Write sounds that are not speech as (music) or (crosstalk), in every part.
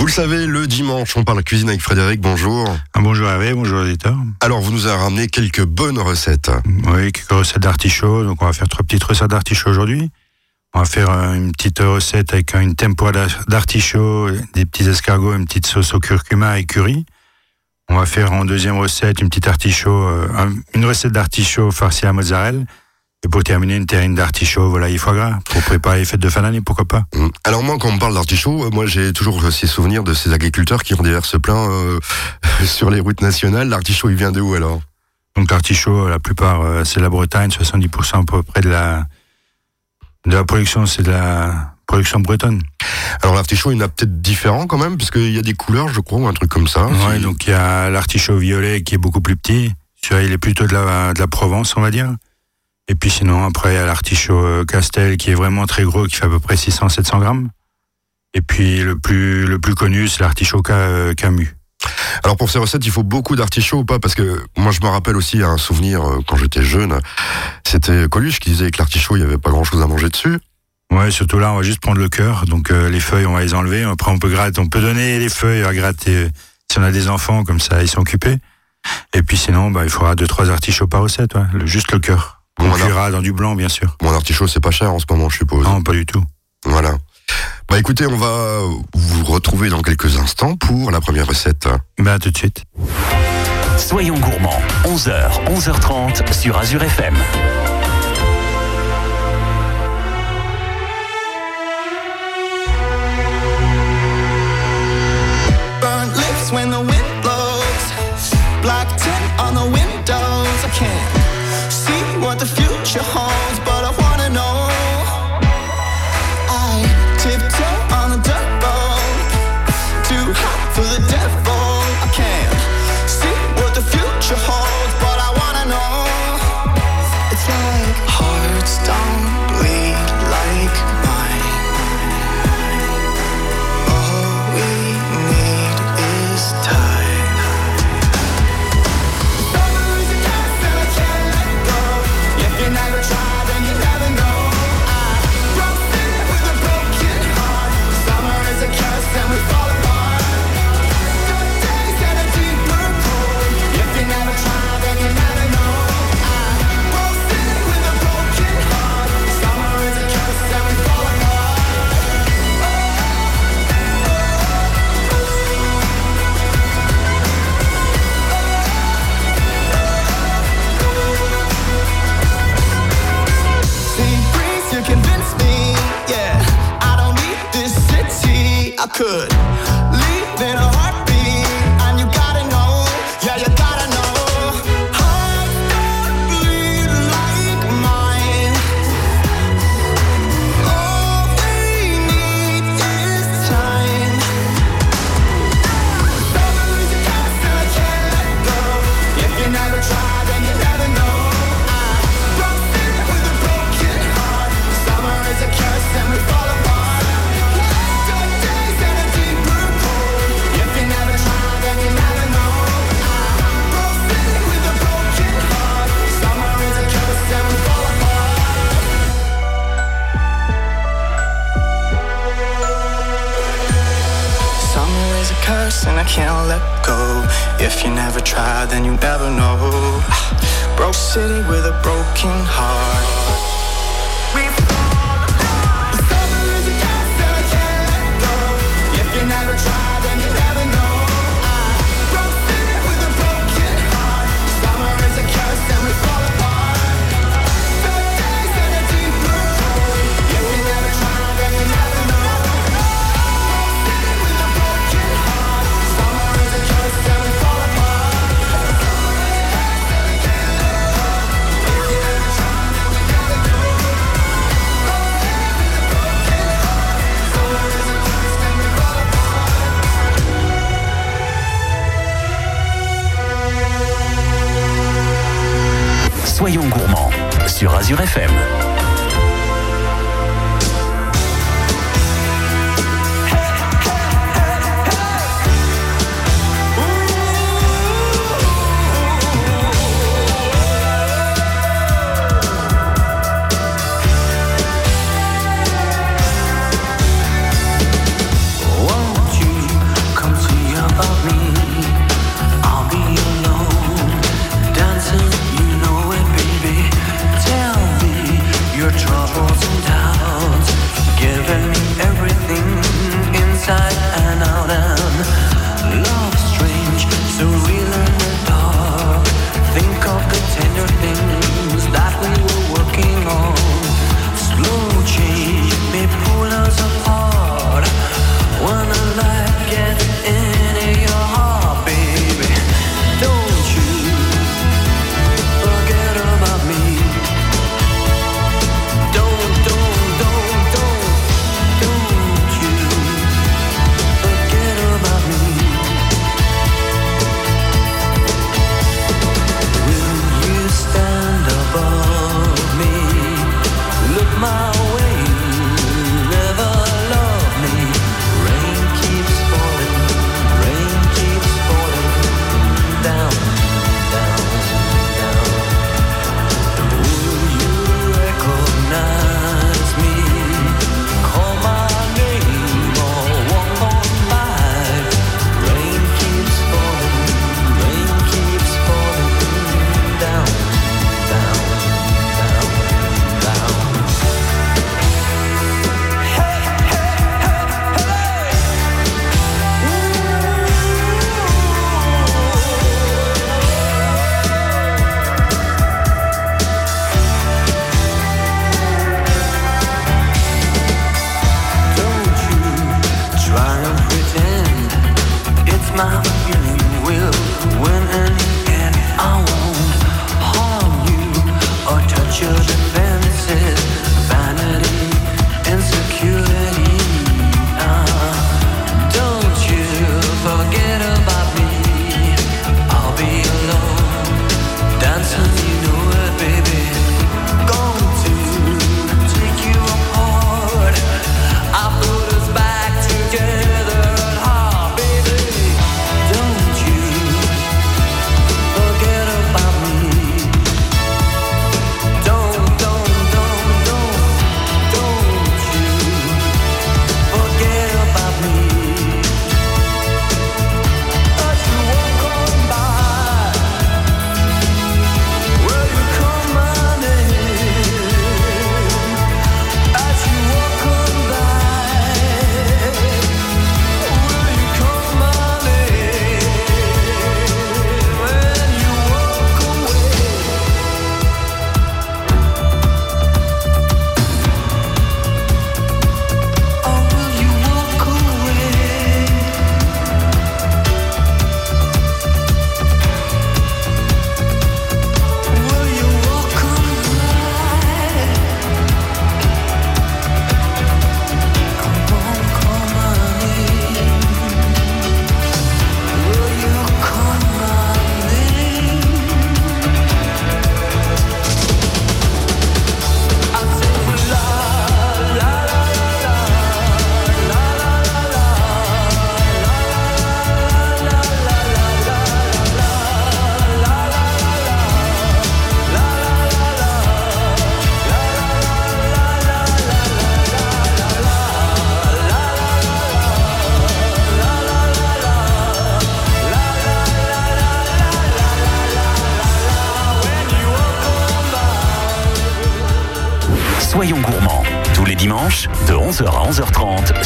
Vous le savez, le dimanche, on parle cuisine avec Frédéric. Bonjour. Ah, bonjour Hervé, bonjour éditeur. Alors, vous nous avez ramené quelques bonnes recettes. Oui, quelques recettes d'artichaut. Donc, on va faire trois petites recettes d'artichaut aujourd'hui. On va faire euh, une petite recette avec une tempura d'artichaut, des petits escargots, une petite sauce au curcuma et curry. On va faire en deuxième recette une petite artichaut, euh, une recette d'artichaut farci à mozzarella. Et pour terminer, une terrine d'artichaut, voilà, il foie gras, pour préparer les fêtes de fin d'année, pourquoi pas? Hum. Alors moi, quand on me parle d'artichaut, euh, moi j'ai toujours ces souvenirs de ces agriculteurs qui ont des se plein euh, (laughs) sur les routes nationales. L'artichaut, il vient de où alors? Donc l'artichaut, la plupart, c'est la Bretagne, 70% à peu près de la, de la production, c'est de la production bretonne. Alors l'artichaut, il y en a peut-être différent quand même, parce qu'il y a des couleurs, je crois, ou un truc comme ça. Oui, donc il y a l'artichaut violet qui est beaucoup plus petit. Celui-là, il est plutôt de la, de la Provence, on va dire. Et puis sinon, après, il y a l'artichaut euh, Castel qui est vraiment très gros, qui fait à peu près 600-700 grammes. Et puis le plus, le plus connu, c'est l'artichaut euh, Camus. Alors pour ces recettes, il faut beaucoup d'artichauts ou pas? Parce que moi, je me rappelle aussi un souvenir euh, quand j'étais jeune. C'était Coluche qui disait que l'artichaut, il n'y avait pas grand-chose à manger dessus. Ouais, surtout là, on va juste prendre le cœur. Donc euh, les feuilles, on va les enlever. Après, on peut gratter, on peut donner les feuilles à gratter si on a des enfants, comme ça, ils sont occupés. Et puis sinon, bah, il faudra deux trois artichauts par recette, ouais. juste le cœur. On cuira dans du blanc, bien sûr. Bon, l'artichaut, c'est pas cher en ce moment, je suppose. Non, pas du tout. Voilà. Bah écoutez, on va vous retrouver dans quelques instants pour la première recette. Bah tout de suite. Soyons gourmands, 11h, 11h30 sur Azure FM. when the wind blows. Black tint on the windows. I can't for the devil.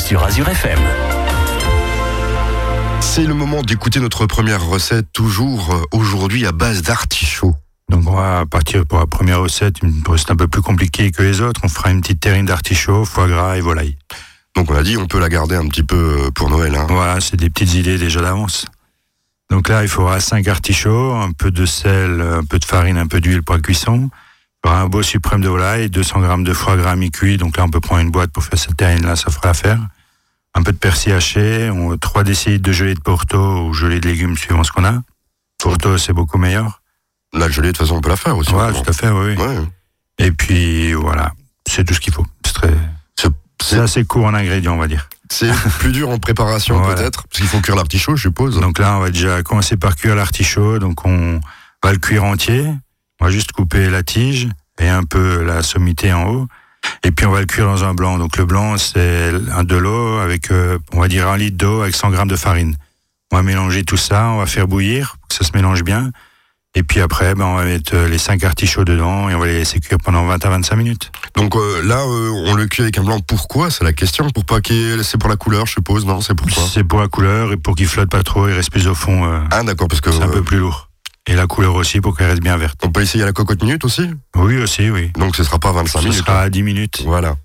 Sur Azure FM. C'est le moment d'écouter notre première recette, toujours euh, aujourd'hui à base d'artichaut. Donc on va partir pour la première recette, une recette un peu plus compliquée que les autres. On fera une petite terrine d'artichaut, foie gras et volaille. Donc on a dit, on peut la garder un petit peu euh, pour Noël. Hein. Voilà, c'est des petites idées déjà d'avance. Donc là, il faudra 5 artichauts, un peu de sel, un peu de farine, un peu d'huile pour la cuisson. Un beau suprême de volaille, 200 grammes de foie gras mi-cuit. Donc là, on peut prendre une boîte pour faire cette terrine-là, ça fera l'affaire. Un peu de persil haché, on- 3 décilitres de gelée de porto ou gelée de légumes suivant ce qu'on a. Porto, c'est beaucoup meilleur. La gelée, de toute façon, on peut la faire aussi. Voilà, maintenant. tout à fait, oui. Ouais. Et puis, voilà, c'est tout ce qu'il faut. C'est très- C'est- assez court en ingrédients, on va dire. c'est (laughs) plus dur en préparation Voilà. peut-être, parce qu'il faut cuire l'artichaut, je suppose. Donc là, on va déjà commencer par cuire l'artichaut. Donc on va le cuire entier. On va juste couper la tige et un peu la sommité en haut. Et puis on va le cuire dans un blanc. Donc le blanc, c'est un de l'eau avec, euh, on va dire un litre d'eau avec 100 grammes de farine. On va mélanger tout ça, on va faire bouillir pour que ça se mélange bien. Et puis après, ben, on va mettre euh, les 5 artichauts dedans et on va les laisser cuire pendant 20 à 25 minutes. Donc euh, là, euh, on le cuit avec un blanc. Pourquoi? C'est la question. Pour pas qu'il C'est pour la couleur, je suppose. Non, c'est pourquoi C'est pour la couleur et pour qu'il flotte pas trop et reste plus au fond. euh, Ah d'accord, parce que c'est un peu plus lourd. Et la couleur aussi pour qu'elle reste bien verte. on peut essayer à la cocotte minute aussi. Oui, aussi, oui. Donc ce sera pas 25 Ce minutes. sera à 10 minutes. Voilà.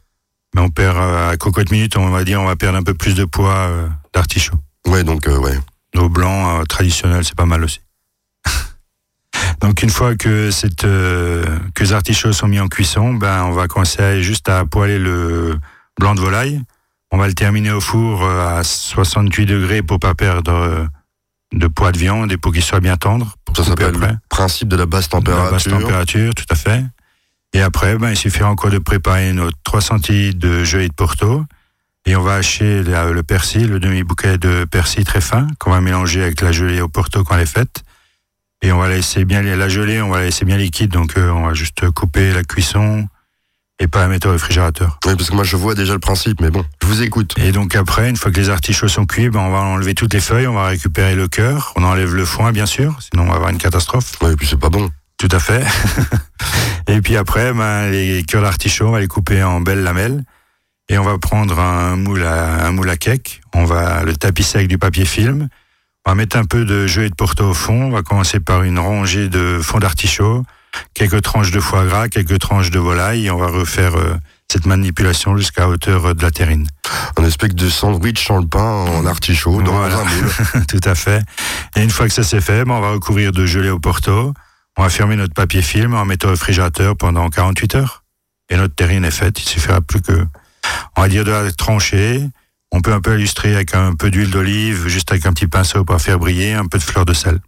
Mais on perd, euh, à cocotte minute, on va dire, on va perdre un peu plus de poids euh, d'artichaut. Ouais, donc euh, ouais. Au blanc, euh, traditionnel, c'est pas mal aussi. (laughs) Donc une fois que, cette, que les artichauts sont mis en cuisson, ben, on va commencer juste à poêler le blanc de volaille. On va le terminer au four à 68 degrés pour pas perdre de poids de viande et pour qu'il soit bien tendre. Pour Ça s'appelle le principe de la basse De la température. basse température, tout à fait. Et après, ben, il suffira encore de préparer notre 3 centilitres de gelée de Porto. Et on va hacher la- le persil, le demi-bouquet de persil très fin, qu'on va mélanger avec la gelée au Porto quand elle est faite. Et on va laisser bien la gelée, on va la laisser bien liquide, donc euh, on va juste couper la cuisson et pas la mettre au réfrigérateur. Oui, parce que moi je vois déjà le principe, mais bon, je vous écoute. Et donc après, une fois que les artichauts sont cuits, ben, on va enlever toutes les feuilles, on va récupérer le cœur, on enlève le foin bien sûr, sinon on va avoir une catastrophe. Ouais, et puis c'est pas bon. Tout à fait. (laughs) et puis après, ben, les cœurs d'artichaut, on va les couper en belles lamelles. Et on va prendre un moule à, un moule à cake. On va le tapisser avec du papier film. On va mettre un peu de gelée de porto au fond. On va commencer par une rangée de fond d'artichaut, quelques tranches de foie gras, quelques tranches de volaille. Et on va refaire euh, cette manipulation jusqu'à hauteur de la terrine. Un espèce de sandwich en le pain en artichaut dans Voilà. un moule. (laughs) Tout à fait. Et une fois que ça c'est fait, ben, on va recouvrir de gelée au porto. On va fermer notre papier film en mettant au réfrigérateur pendant 48 heures. Et notre terrine est faite. Il suffira plus que, on va dire, de la trancher. On peut un peu illustrer avec un peu d'huile d'olive, juste avec un petit pinceau pour faire briller, un peu de fleur de sel.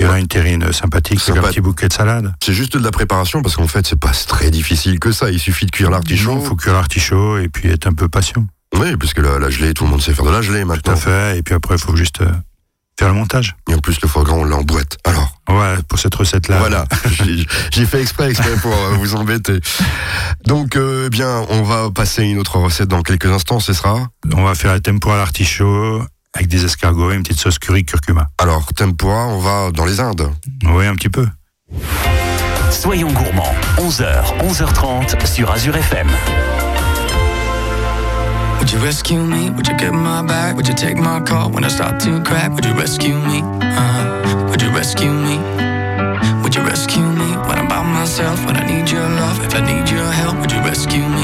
Et là, une terrine sympathique avec Sympa. un petit bouquet de salade. C'est juste de la préparation parce qu'en fait, c'est pas très difficile que ça. Il suffit de cuire l'artichaut. Il faut cuire l'artichaut et puis être un peu patient. Oui, puisque la, la gelée, tout le monde sait faire de la gelée Tout maintenant. à fait. Et puis après, il faut juste euh, faire le montage. Et en plus, le foie gras, on l'a en boîte. Alors, Voilà, pour cette recette-là. voilà. (laughs) J'ai- fait exprès, exprès pour euh, vous embêter. Donc, euh, eh bien, on va passer à une autre recette dans quelques instants. Ce sera On va faire un tempura à l'artichaut avec des escargots et une petite sauce curry curcuma. alors tempura. On va dans les Indes. Oui, un petit peu. Soyons gourmands, 11h, 11h30 sur Azure FM. Would you rescue me? Would you get my back? Would you take my call when I start to crack? Would you rescue me? Uh, would you rescue me? Would you rescue me? When I'm by myself? When I need your love? If I need your help, would you rescue me?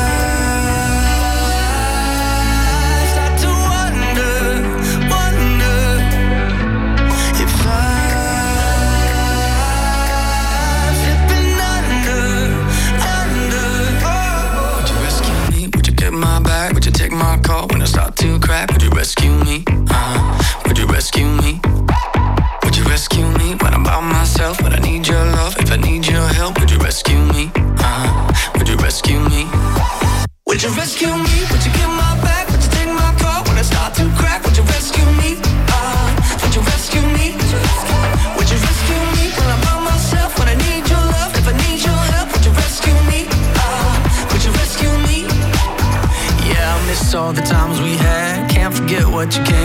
rescue me? What you can't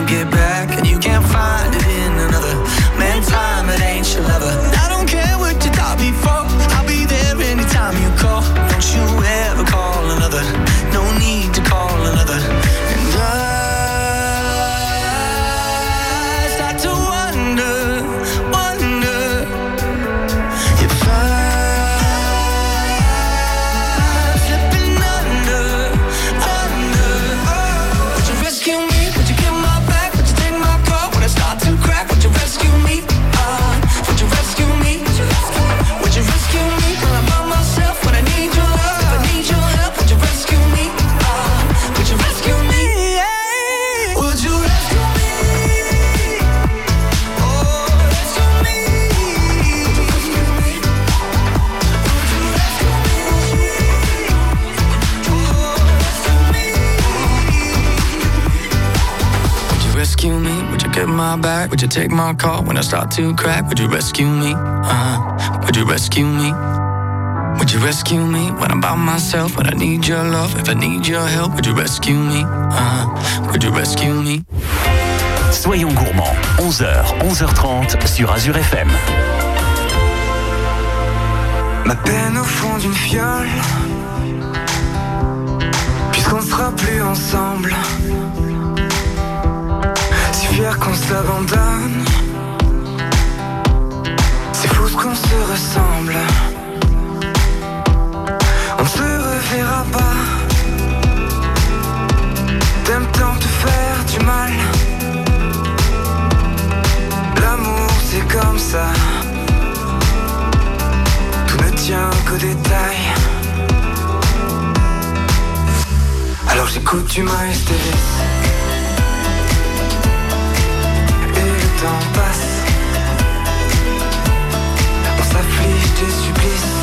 Would you take my call when I start to crack? Would you rescue me? Uh, would you rescue me? Would you rescue me when I'm by myself? When I need your love, if I need your help, would you rescue me? Uh, would you rescue me? Soyons gourmands, 11h, 11h30 sur Azure FM. Ma peine au fond d'une fiole Puisqu'on sera plus ensemble Qu'on s'abandonne. C'est fou ce qu'on se ressemble. On ne se reverra pas. T'aimes tant te faire du mal. L'amour c'est comme ça. Tout ne tient qu'aux détails. Alors j'écoute du Miles Davis. Des supplices.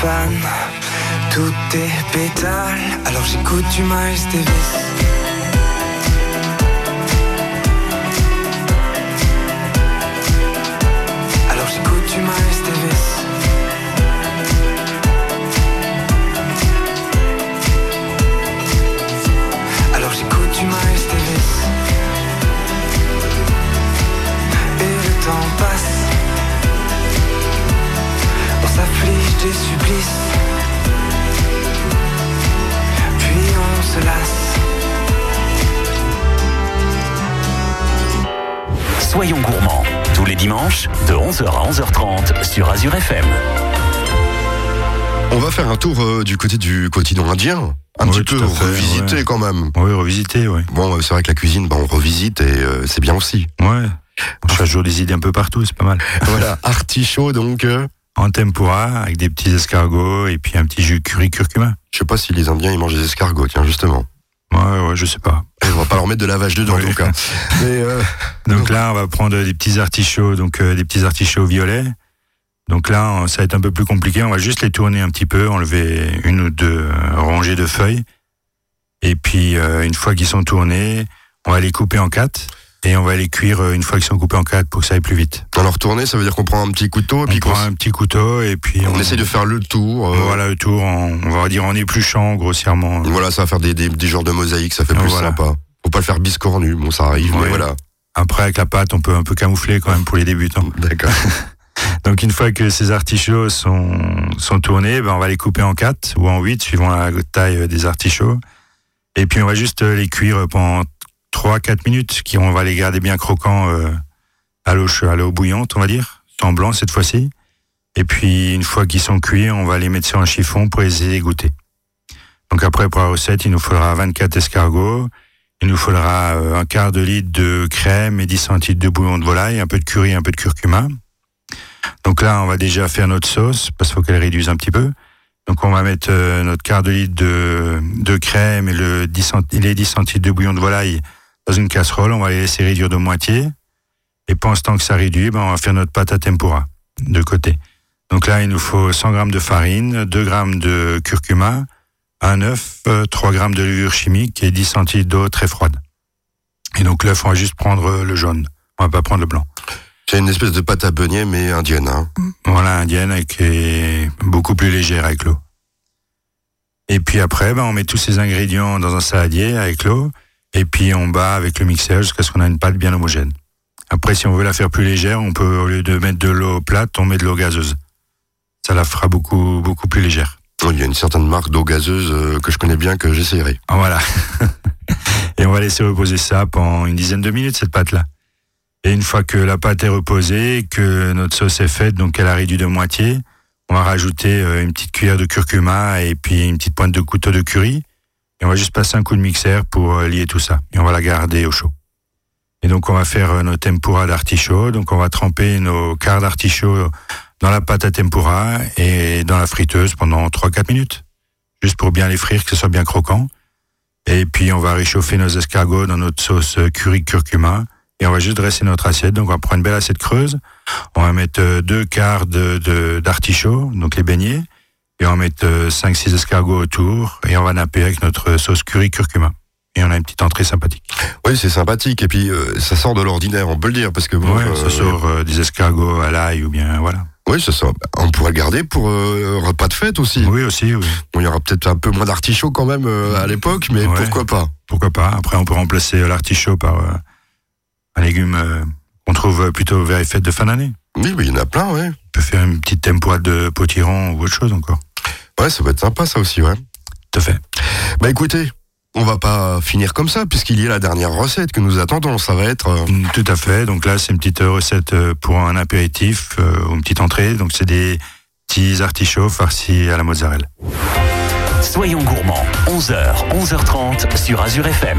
Se fanent tous tes pétales. Alors j'écoute du Miles Davis. Soyons gourmands, tous les dimanches, de 11h à 11h30 sur Azure FM. On va faire un tour euh, du côté du quotidien indien. Un Oui, petit peu fait, revisité ouais. quand même. Oui, revisiter, oui. Bon, euh, c'est vrai que la cuisine, bah, on revisite et euh, c'est bien aussi. Ouais. On cherche toujours des idées un peu partout, c'est pas mal. (laughs) voilà, artichaut donc. euh, En tempura, avec des petits escargots et puis un petit jus curry curcuma. je sais pas si les Indiens ils mangent des escargots, tiens justement. Ouais, ouais, je sais pas. Et on va pas leur mettre de la vache dedans en tout cas. (laughs) Mais euh, Donc là, on va prendre des petits artichauts, donc euh, des petits artichauts violets. Donc là, ça va être un peu plus compliqué. On va juste les tourner un petit peu, enlever une ou deux euh, rangées de feuilles. Et puis, euh, une fois qu'ils sont tournés, on va les couper en quatre. Et on va les cuire euh, une fois qu'ils sont coupés en quatre pour que ça aille plus vite. alors tourner, ça veut dire qu'on prend un petit couteau et puis on qu'on prend un petit couteau et puis on essaie de faire le tour. euh, Voilà le tour, en- on va dire en épluchant grossièrement. Voilà, ça va faire des, des, des genres de mosaïques, ça fait plus Voilà. sympa. Faut pas le faire biscornu, bon ça arrive, mais voilà. Après, avec la pâte, on peut un peu camoufler quand même pour les débutants. (laughs) D'accord. (laughs) Donc une fois que ces artichauts sont, sont tournés, ben on va les couper en 4 ou en 8 suivant la taille euh, des artichauts. Et puis on va juste les cuire pendant 3-4 minutes, qui on va les garder bien croquants euh, à l'eau bouillante, on va dire, en blanc cette fois-ci. Et puis une fois qu'ils sont cuits, on va les mettre sur un chiffon pour les égoutter. Donc après pour la recette, il nous faudra 24 escargots, il nous faudra euh, un quart de litre de crème et 10 centilitres de bouillon de volaille, un peu de curry, un peu de curcuma. Donc là, on va déjà faire notre sauce parce qu'il faut qu'elle réduise un petit peu. Donc on va mettre euh, notre quart de litre de, crème et le 10 cent- les 10 centilitres de bouillon de volaille dans une casserole. On va les laisser réduire de moitié. Et pendant ce temps que ça réduit, ben, on va faire notre pâte à tempura de côté. Donc là, il nous faut 100 grammes de farine, 2 grammes de curcuma, un œuf, euh, 3 grammes de levure chimique et 10 centilitres d'eau très froide. Et donc l'œuf, on va juste prendre euh, le jaune. On va pas prendre le blanc. C'est une espèce de pâte à beignet, mais indienne. Hein. Voilà, indienne, et qui est beaucoup plus légère avec l'eau. Et puis après, ben, on met tous ces ingrédients dans un saladier avec l'eau, et puis on bat avec le mixeur jusqu'à ce qu'on a une pâte bien homogène. Après, si on veut la faire plus légère, on peut, au lieu de mettre de l'eau plate, on met de l'eau gazeuse. Ça la fera beaucoup, beaucoup plus légère. Il y a une certaine marque d'eau gazeuse euh, que je connais bien que j'essayerai. Ah, Voilà. (laughs) et on va laisser reposer ça pendant une dizaine de minutes, cette pâte-là. Et une fois que la pâte est reposée, que notre sauce est faite, donc elle a réduit de moitié, on va rajouter euh, une petite cuillère de curcuma et puis une petite pointe de couteau de curry. Et on va juste passer un coup de mixeur pour euh, lier tout ça. Et on va la garder au chaud. Et donc on va faire euh, nos tempura d'artichaut. Donc on va tremper nos quarts d'artichaut dans la pâte à tempura et dans la friteuse pendant 3-4 minutes. Juste pour bien les frire, que ce soit bien croquant. Et puis on va réchauffer nos escargots dans notre sauce euh, curry curcuma. Et on va juste dresser notre assiette. Donc on va prendre une belle assiette creuse. On va mettre deux quarts de, de- d'artichaut, donc les beignets et on va mettre 5-6 escargots autour et on va napper avec notre sauce curry curcuma et on a une petite entrée sympathique. Oui, c'est sympathique. Et puis, euh, ça sort de l'ordinaire, on peut le dire, parce que... Ça euh, sort euh, des escargots à l'ail ou bien, voilà. Oui, ça sort. On pourrait le garder pour un repas de fête aussi. Oui, aussi, oui. Bon, il y aura peut-être un peu moins d'artichauts quand même à l'époque, mais pourquoi pas? Pourquoi pas? Après, on peut remplacer l'artichaut par un légume qu'on trouve plutôt vers les fêtes de fin d'année. Oui, mais il y en a plein, oui. On peut faire une petite tempura de potiron ou autre chose encore. Ouais, ça peut être sympa, ça aussi, ouais. Tout à fait. Bah écoutez, on va pas finir comme ça, puisqu'il y a la dernière recette que nous attendons. Ça va être. Euh, mm, tout à fait. Donc là, c'est une petite recette euh, pour un apéritif ou une petite entrée. Donc c'est des petits artichauts farcis à la mozzarella. Soyons gourmands, 11h, 11h30 sur Azure FM.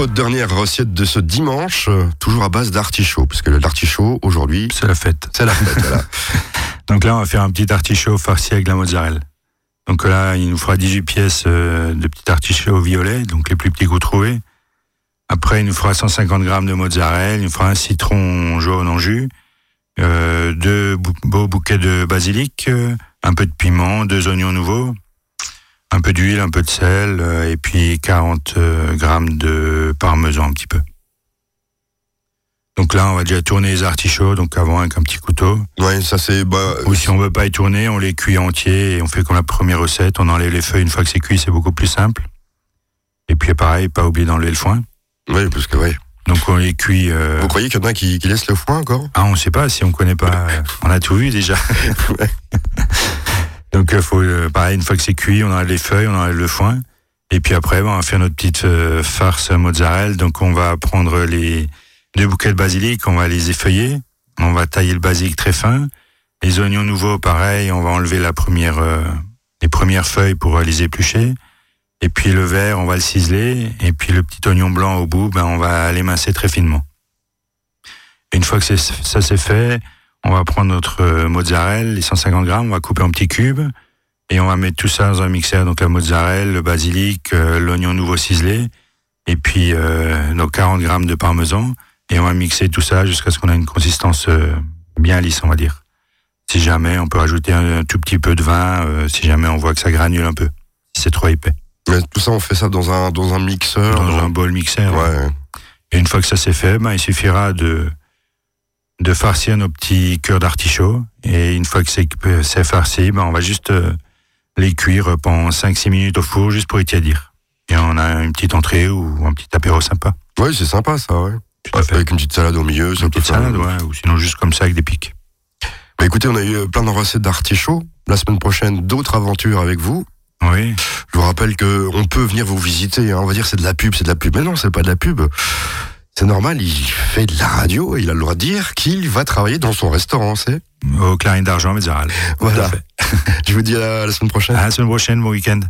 Notre dernière recette de ce dimanche, euh, toujours à base d'artichaut, parce que l'artichaut, aujourd'hui, C'est la fête. c'est la fête. voilà. (laughs) Donc là, on va faire un petit artichaut farci avec la mozzarella. Donc là, il nous fera 18 pièces euh, de petits artichauts violets, donc les plus petits que vous trouvez. Après, il nous fera 150 grammes de mozzarella, il nous fera un citron jaune en jus, euh, deux bou- beaux bouquets de basilic, euh, un peu de piment, deux oignons nouveaux, un peu d'huile, un peu de sel, euh, et puis 40 euh, grammes de parmesan un petit peu. Donc là, on va déjà tourner les artichauts, donc avant avec un petit couteau. Ouais, ça c'est. Bah, Ou si on veut pas y tourner, on les cuit entiers et on fait comme la première recette. On enlève les feuilles une fois que c'est cuit, c'est beaucoup plus simple. Et puis pareil, pas oublier d'enlever le foin. ouais, parce que ouais. Donc on les cuit. euh, Vous croyez qu'il y en a qui, qui laissent le foin encore? Ah, on sait pas si on connaît pas. (laughs) on a tout vu déjà. Donc il faut euh, pareil une fois que c'est cuit, on enlève les feuilles, on enlève le foin. Et puis après, ben, on va faire notre petite euh, farce mozzarella. Donc on va prendre les deux bouquets de basilic, on va les effeuiller. On va tailler le basilic très fin. Les oignons nouveaux, pareil, on va enlever la première, euh, les premières feuilles pour euh, les éplucher. Et puis le vert, on va le ciseler. Et puis le petit oignon blanc au bout, ben, on va l'émincer très finement. Une fois que ça c'est fait, on va prendre notre euh, mozzarella, les 150 grammes, on va couper en petits cubes. Et on va mettre tout ça dans un mixeur, donc la mozzarella, le basilic, euh, l'oignon nouveau ciselé, et puis euh, nos 40 grammes de parmesan. Et on va mixer tout ça jusqu'à ce qu'on ait une consistance euh, bien lisse, on va dire. Si jamais, on peut rajouter un, un tout petit peu de vin, euh, si jamais on voit que ça granule un peu, si c'est trop épais. Mais Tout ça, on fait ça dans un, dans un mixeur. Dans un bol mixeur. Ouais. Et une fois que ça c'est fait, ben, il suffira de, de farcir nos petits cœurs d'artichaut. Et une fois que c'est c'est farci, ben, on va juste euh, les cuire pendant 5-6 minutes au four, juste pour étiadir. Et on a une petite entrée ou un petit apéro sympa. Ouais, c'est sympa ça, ouais. Avec une petite salade au milieu, ça Une petite salade, ouais, ou sinon juste comme ça avec des pics. Bah, écoutez, on a eu euh, plein de recettes d'artichaut. La semaine prochaine, d'autres aventures avec vous. Oui, Je vous rappelle que on peut venir vous visiter. hein. On va dire c'est de la pub, c'est de la pub. Mais non, c'est pas de la pub. C'est normal, il fait de la radio et il a le droit de dire qu'il va travailler dans son restaurant, c'est au clarine d'argent, Mézaral. Voilà. (laughs) Je vous dis à la- à la semaine prochaine. À la semaine prochaine, bon week-end.